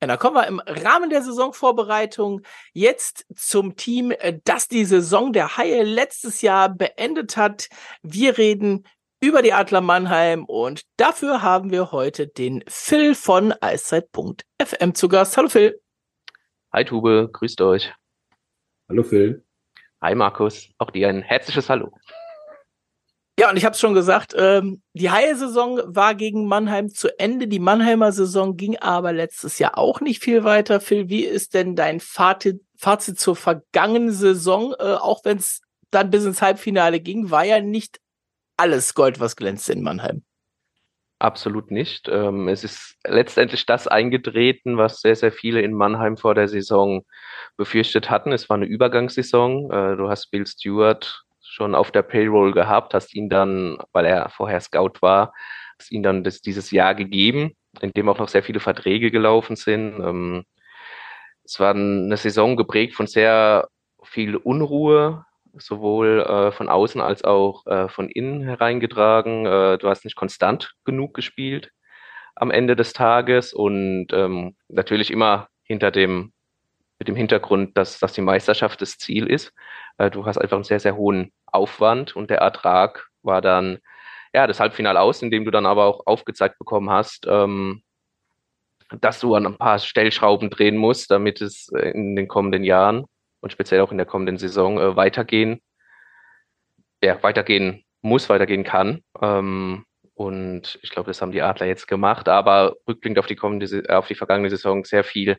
Ja, dann kommen wir im Rahmen der Saisonvorbereitung jetzt zum Team, äh, das die Saison der Haie letztes Jahr beendet hat. Wir reden über die Adler Mannheim und dafür haben wir heute den Phil von Eiszeit.fm zu Gast. Hallo Phil. Hi Tube, grüßt euch. Hallo Phil. Hi Markus, auch dir ein herzliches Hallo. Ja, und ich habe es schon gesagt, ähm, die Haie-Saison war gegen Mannheim zu Ende. Die Mannheimer Saison ging aber letztes Jahr auch nicht viel weiter. Phil, wie ist denn dein Fazit, Fazit zur vergangenen Saison? Äh, auch wenn es dann bis ins Halbfinale ging, war ja nicht alles Gold, was glänzte in Mannheim. Absolut nicht. Ähm, es ist letztendlich das eingetreten, was sehr, sehr viele in Mannheim vor der Saison befürchtet hatten. Es war eine Übergangssaison. Äh, du hast Bill Stewart schon auf der Payroll gehabt, hast ihn dann, weil er vorher Scout war, hast ihn dann das, dieses Jahr gegeben, in dem auch noch sehr viele Verträge gelaufen sind. Ähm, es war eine Saison geprägt von sehr viel Unruhe, sowohl äh, von außen als auch äh, von innen hereingetragen. Äh, du hast nicht konstant genug gespielt am Ende des Tages und ähm, natürlich immer hinter dem mit dem Hintergrund, dass, dass die Meisterschaft das Ziel ist. Äh, du hast einfach einen sehr, sehr hohen Aufwand und der Ertrag war dann ja das Halbfinale aus, in dem du dann aber auch aufgezeigt bekommen hast, ähm, dass du an ein paar Stellschrauben drehen musst, damit es in den kommenden Jahren und speziell auch in der kommenden Saison äh, weitergehen, ja, weitergehen muss, weitergehen kann. Ähm, und ich glaube, das haben die Adler jetzt gemacht, aber rückblickend auf die kommende, auf die vergangene Saison sehr viel,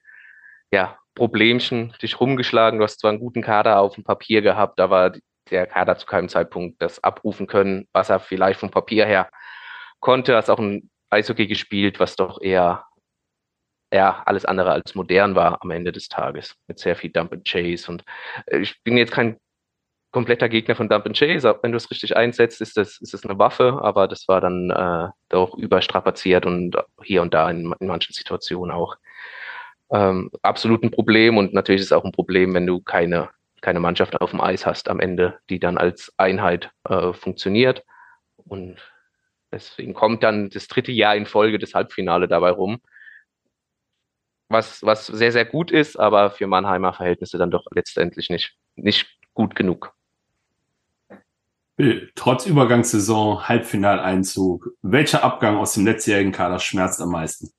ja, Problemchen dich rumgeschlagen. Du hast zwar einen guten Kader auf dem Papier gehabt, aber der Kader zu keinem Zeitpunkt das abrufen können, was er vielleicht vom Papier her konnte. Hast auch ein Eishockey gespielt, was doch eher ja, alles andere als modern war am Ende des Tages. Mit sehr viel Dump and Chase. Und äh, ich bin jetzt kein kompletter Gegner von Dump and Chase. Wenn du es richtig einsetzt, ist das, ist das eine Waffe, aber das war dann äh, doch überstrapaziert und hier und da in, in manchen Situationen auch ähm, absolut ein Problem. Und natürlich ist es auch ein Problem, wenn du keine keine Mannschaft auf dem Eis hast am Ende, die dann als Einheit äh, funktioniert. Und deswegen kommt dann das dritte Jahr in Folge das Halbfinale dabei rum. Was, was sehr, sehr gut ist, aber für Mannheimer Verhältnisse dann doch letztendlich nicht, nicht gut genug. Bill, trotz Übergangssaison, Halbfinaleinzug, welcher Abgang aus dem letztjährigen Kader schmerzt am meisten?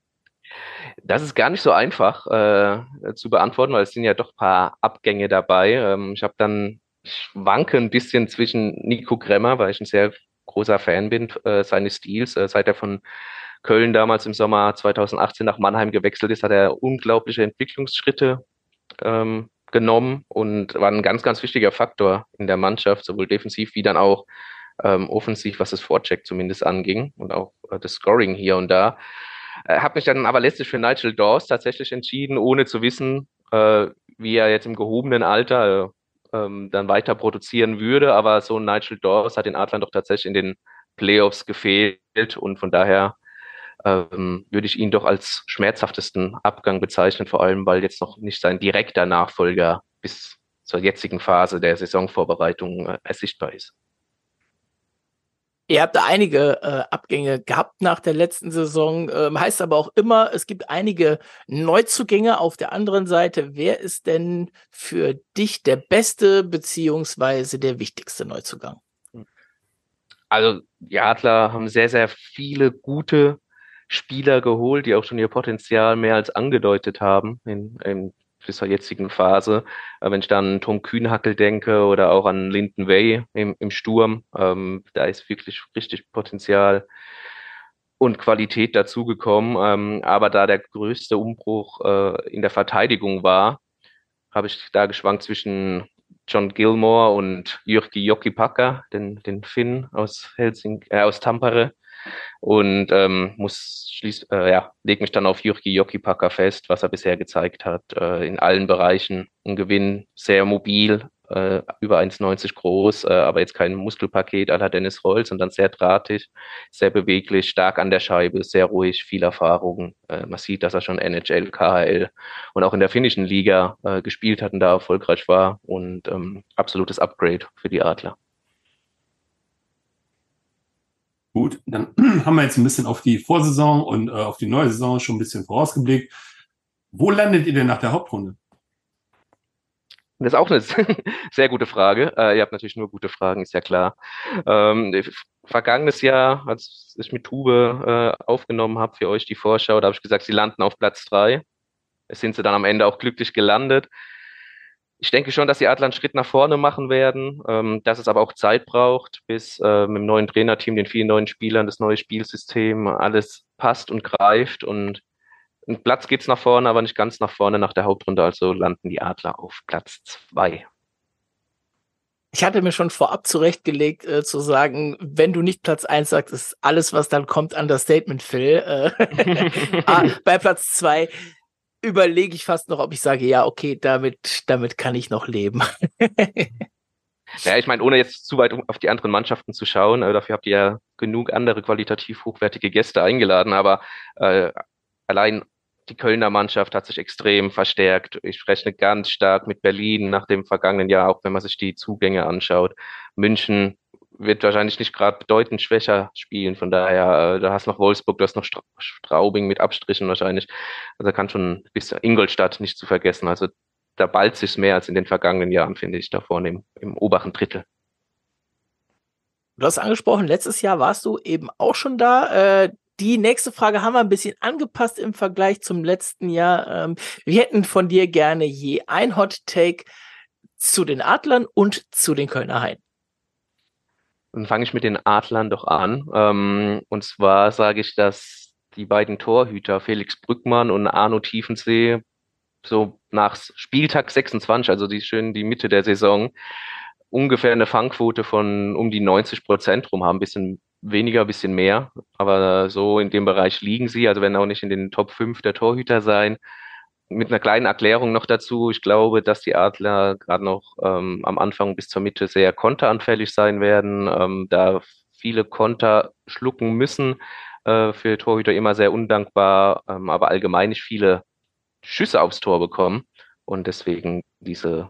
Das ist gar nicht so einfach äh, zu beantworten, weil es sind ja doch paar Abgänge dabei. Ähm, ich habe dann, ich wanke ein bisschen zwischen Nico Kremmer, weil ich ein sehr großer Fan bin äh, seines Stils. Äh, seit er von Köln damals im Sommer 2018 nach Mannheim gewechselt ist, hat er unglaubliche Entwicklungsschritte ähm, genommen und war ein ganz, ganz wichtiger Faktor in der Mannschaft, sowohl defensiv wie dann auch ähm, offensiv, was das Vorcheck zumindest anging und auch äh, das Scoring hier und da. Äh, habe mich dann aber letztlich für Nigel Dawes tatsächlich entschieden, ohne zu wissen, äh, wie er jetzt im gehobenen Alter äh, ähm, dann weiter produzieren würde. Aber so ein Nigel Dawes hat den Adlern doch tatsächlich in den Playoffs gefehlt und von daher ähm, würde ich ihn doch als schmerzhaftesten Abgang bezeichnen, vor allem weil jetzt noch nicht sein direkter Nachfolger bis zur jetzigen Phase der Saisonvorbereitung äh, ersichtbar ist. Ihr habt da einige äh, Abgänge gehabt nach der letzten Saison. Ähm, heißt aber auch immer, es gibt einige Neuzugänge auf der anderen Seite. Wer ist denn für dich der beste beziehungsweise der wichtigste Neuzugang? Also die Adler haben sehr, sehr viele gute Spieler geholt, die auch schon ihr Potenzial mehr als angedeutet haben in, in dieser jetzigen Phase. Äh, wenn ich dann an Tom Kühnhackel denke oder auch an Linden Way im, im Sturm, ähm, da ist wirklich richtig Potenzial und Qualität dazugekommen. Ähm, aber da der größte Umbruch äh, in der Verteidigung war, habe ich da geschwankt zwischen John Gilmore und Jyrki Jokipaka, den, den Finn aus Helsing, äh, aus Tampere und ähm, muss schließ, äh, ja, leg mich dann auf Jürgi Jokipaka fest, was er bisher gezeigt hat, äh, in allen Bereichen. Ein Gewinn, sehr mobil, äh, über 1,90 groß, äh, aber jetzt kein Muskelpaket aller Dennis Roll, sondern sehr drahtig, sehr beweglich, stark an der Scheibe, sehr ruhig, viel Erfahrung. Äh, man sieht, dass er schon NHL, KHL und auch in der finnischen Liga äh, gespielt hat und da erfolgreich war und ähm, absolutes Upgrade für die Adler. Gut, dann haben wir jetzt ein bisschen auf die Vorsaison und äh, auf die neue Saison schon ein bisschen vorausgeblickt. Wo landet ihr denn nach der Hauptrunde? Das ist auch eine sehr gute Frage. Äh, ihr habt natürlich nur gute Fragen, ist ja klar. Ähm, vergangenes Jahr, als ich mit Tube äh, aufgenommen habe für euch die Vorschau, da habe ich gesagt, sie landen auf Platz drei. Es sind sie dann am Ende auch glücklich gelandet. Ich denke schon, dass die Adler einen Schritt nach vorne machen werden, ähm, dass es aber auch Zeit braucht, bis äh, mit dem neuen Trainerteam, den vielen neuen Spielern, das neue Spielsystem, alles passt und greift und ein Platz geht's nach vorne, aber nicht ganz nach vorne nach der Hauptrunde, also landen die Adler auf Platz zwei. Ich hatte mir schon vorab zurechtgelegt, äh, zu sagen, wenn du nicht Platz eins sagst, ist alles, was dann kommt, Understatement, Phil. Äh, ah, bei Platz zwei überlege ich fast noch, ob ich sage, ja, okay, damit, damit kann ich noch leben. ja, ich meine, ohne jetzt zu weit auf die anderen Mannschaften zu schauen, äh, dafür habt ihr ja genug andere qualitativ hochwertige Gäste eingeladen, aber äh, allein die Kölner Mannschaft hat sich extrem verstärkt. Ich rechne ganz stark mit Berlin nach dem vergangenen Jahr, auch wenn man sich die Zugänge anschaut. München wird wahrscheinlich nicht gerade bedeutend schwächer spielen. Von daher, äh, da hast noch Wolfsburg, du hast noch Straubing mit Abstrichen wahrscheinlich. Also kann schon bis Ingolstadt nicht zu vergessen. Also da ballt sich mehr als in den vergangenen Jahren, finde ich, da vorne im, im oberen Drittel. Du hast angesprochen, letztes Jahr warst du eben auch schon da. Äh, die nächste Frage haben wir ein bisschen angepasst im Vergleich zum letzten Jahr. Ähm, wir hätten von dir gerne je ein Hot Take zu den Adlern und zu den Kölner Haien. Dann fange ich mit den Adlern doch an. Ähm, und zwar sage ich, dass die beiden Torhüter Felix Brückmann und Arno Tiefensee so nach Spieltag 26, also die schön die Mitte der Saison, ungefähr eine Fangquote von um die 90 Prozent rum haben, bisschen weniger, bisschen mehr, aber so in dem Bereich liegen sie, also wenn auch nicht in den Top 5 der Torhüter sein. Mit einer kleinen Erklärung noch dazu, ich glaube, dass die Adler gerade noch ähm, am Anfang bis zur Mitte sehr konteranfällig sein werden, ähm, da viele Konter schlucken müssen, äh, für Torhüter immer sehr undankbar, ähm, aber allgemein nicht viele Schüsse aufs Tor bekommen und deswegen diese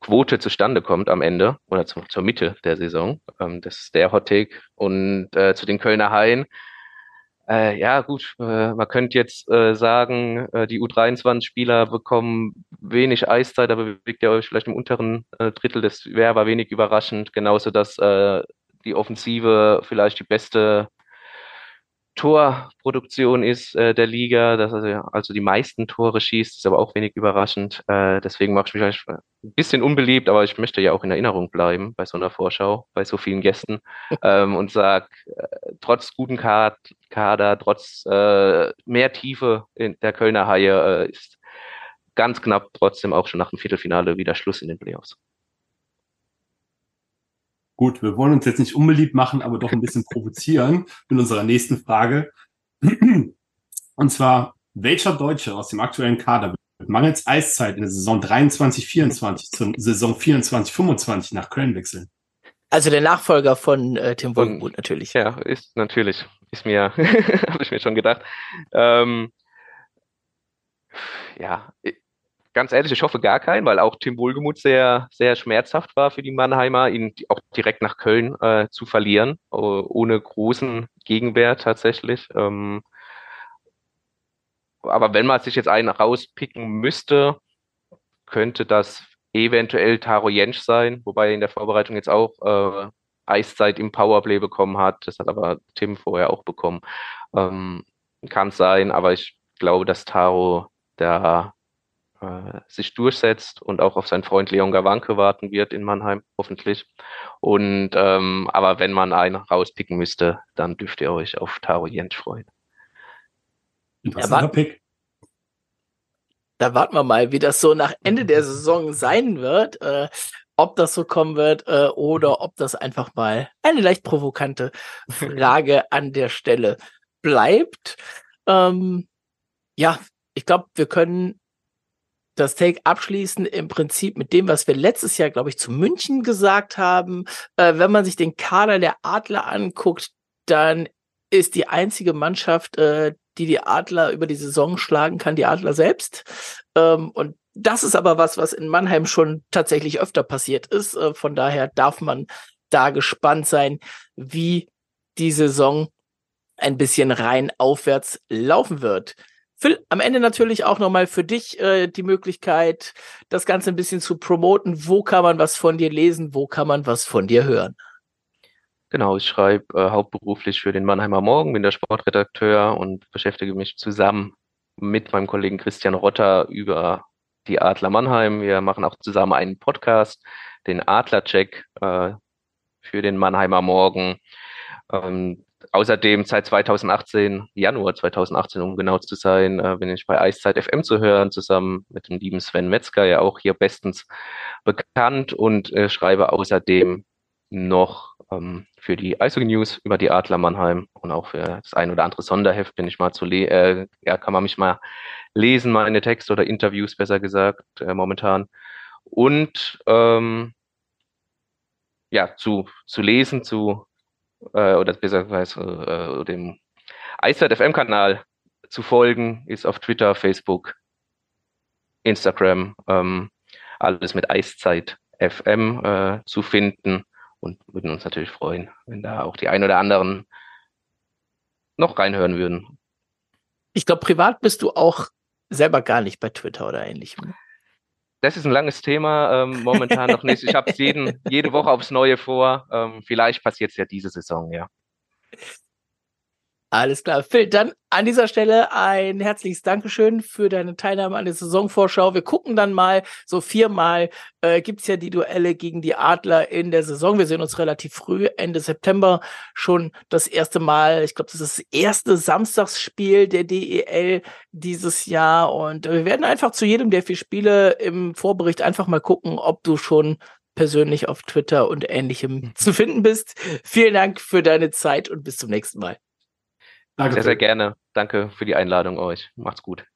Quote zustande kommt am Ende oder zu, zur Mitte der Saison. Ähm, das ist der Hot Take. Und äh, zu den Kölner Haien. Äh, ja, gut, äh, man könnte jetzt äh, sagen, äh, die U23-Spieler bekommen wenig Eiszeit, aber bewegt ihr euch vielleicht im unteren äh, Drittel. Das wäre aber wenig überraschend. Genauso, dass äh, die Offensive vielleicht die beste Torproduktion ist der Liga, dass er also die meisten Tore schießt, ist aber auch wenig überraschend. Deswegen mache ich mich ein bisschen unbeliebt, aber ich möchte ja auch in Erinnerung bleiben bei so einer Vorschau, bei so vielen Gästen ähm, und sag, äh, trotz guten Kader, trotz äh, mehr Tiefe in der Kölner Haie äh, ist ganz knapp trotzdem auch schon nach dem Viertelfinale wieder Schluss in den Playoffs. Gut, wir wollen uns jetzt nicht unbeliebt machen, aber doch ein bisschen provozieren mit unserer nächsten Frage. Und zwar, welcher Deutsche aus dem aktuellen Kader wird mangels Eiszeit in der Saison 23-24 zur Saison 24-25 nach Köln wechseln? Also der Nachfolger von äh, Tim Wolkenbutt natürlich. Ja, ist natürlich. Ist mir, habe ich mir schon gedacht. Ähm, ja, ganz ehrlich, ich hoffe gar keinen, weil auch Tim Wohlgemuth sehr, sehr schmerzhaft war für die Mannheimer, ihn auch direkt nach Köln äh, zu verlieren, ohne großen Gegenwert tatsächlich. Ähm, aber wenn man sich jetzt einen rauspicken müsste, könnte das eventuell Taro Jensch sein, wobei er in der Vorbereitung jetzt auch äh, Eiszeit im Powerplay bekommen hat. Das hat aber Tim vorher auch bekommen. Ähm, Kann sein, aber ich glaube, dass Taro da äh, sich durchsetzt und auch auf seinen Freund Leon Gawanke warten wird in Mannheim, hoffentlich. Und ähm, aber wenn man einen rauspicken müsste, dann dürft ihr euch auf Taro Jentsch freuen. Interessanter Pick. Da warten wir mal, wie das so nach Ende der Saison sein wird. Äh, ob das so kommen wird äh, oder ob das einfach mal eine leicht provokante Frage an der Stelle bleibt. Ähm, ja, ich glaube, wir können das Take abschließen im Prinzip mit dem, was wir letztes Jahr, glaube ich, zu München gesagt haben. Äh, wenn man sich den Kader der Adler anguckt, dann ist die einzige Mannschaft, äh, die die Adler über die Saison schlagen kann, die Adler selbst. Ähm, und das ist aber was, was in Mannheim schon tatsächlich öfter passiert ist. Äh, von daher darf man da gespannt sein, wie die Saison ein bisschen rein aufwärts laufen wird. Phil, am Ende natürlich auch nochmal für dich äh, die Möglichkeit, das Ganze ein bisschen zu promoten. Wo kann man was von dir lesen? Wo kann man was von dir hören? Genau, ich schreibe äh, hauptberuflich für den Mannheimer Morgen, bin der Sportredakteur und beschäftige mich zusammen mit meinem Kollegen Christian Rotter über die Adler Mannheim. Wir machen auch zusammen einen Podcast, den Adlercheck äh, für den Mannheimer Morgen. Ähm, außerdem seit 2018, Januar 2018, um genau zu sein, äh, bin ich bei Eiszeit FM zu hören, zusammen mit dem lieben Sven Metzger, ja auch hier bestens bekannt und äh, schreibe außerdem noch ähm, für die Eishockey News über die Adler Mannheim und auch für das ein oder andere Sonderheft bin ich mal zu le äh, ja, kann man mich mal lesen, meine Texte oder Interviews besser gesagt, äh, momentan. Und ähm, ja, zu, zu lesen, zu äh, oder besser gesagt, äh, dem Eiszeit FM-Kanal zu folgen, ist auf Twitter, Facebook, Instagram, ähm, alles mit Eiszeit FM äh, zu finden und würden uns natürlich freuen, wenn da auch die ein oder anderen noch reinhören würden. Ich glaube, privat bist du auch selber gar nicht bei Twitter oder ähnlichem. Das ist ein langes Thema, ähm, momentan noch nicht. Ich habe es jede Woche aufs Neue vor. Ähm, vielleicht passiert es ja diese Saison, ja. Alles klar. Phil, dann an dieser Stelle ein herzliches Dankeschön für deine Teilnahme an der Saisonvorschau. Wir gucken dann mal, so viermal äh, gibt's ja die Duelle gegen die Adler in der Saison. Wir sehen uns relativ früh, Ende September, schon das erste Mal. Ich glaube, das ist das erste Samstagsspiel der DEL dieses Jahr. Und wir werden einfach zu jedem der vier Spiele im Vorbericht einfach mal gucken, ob du schon persönlich auf Twitter und ähnlichem mhm. zu finden bist. Vielen Dank für deine Zeit und bis zum nächsten Mal. Danke. Sehr, sehr gerne. Danke für die Einladung euch. Macht's gut.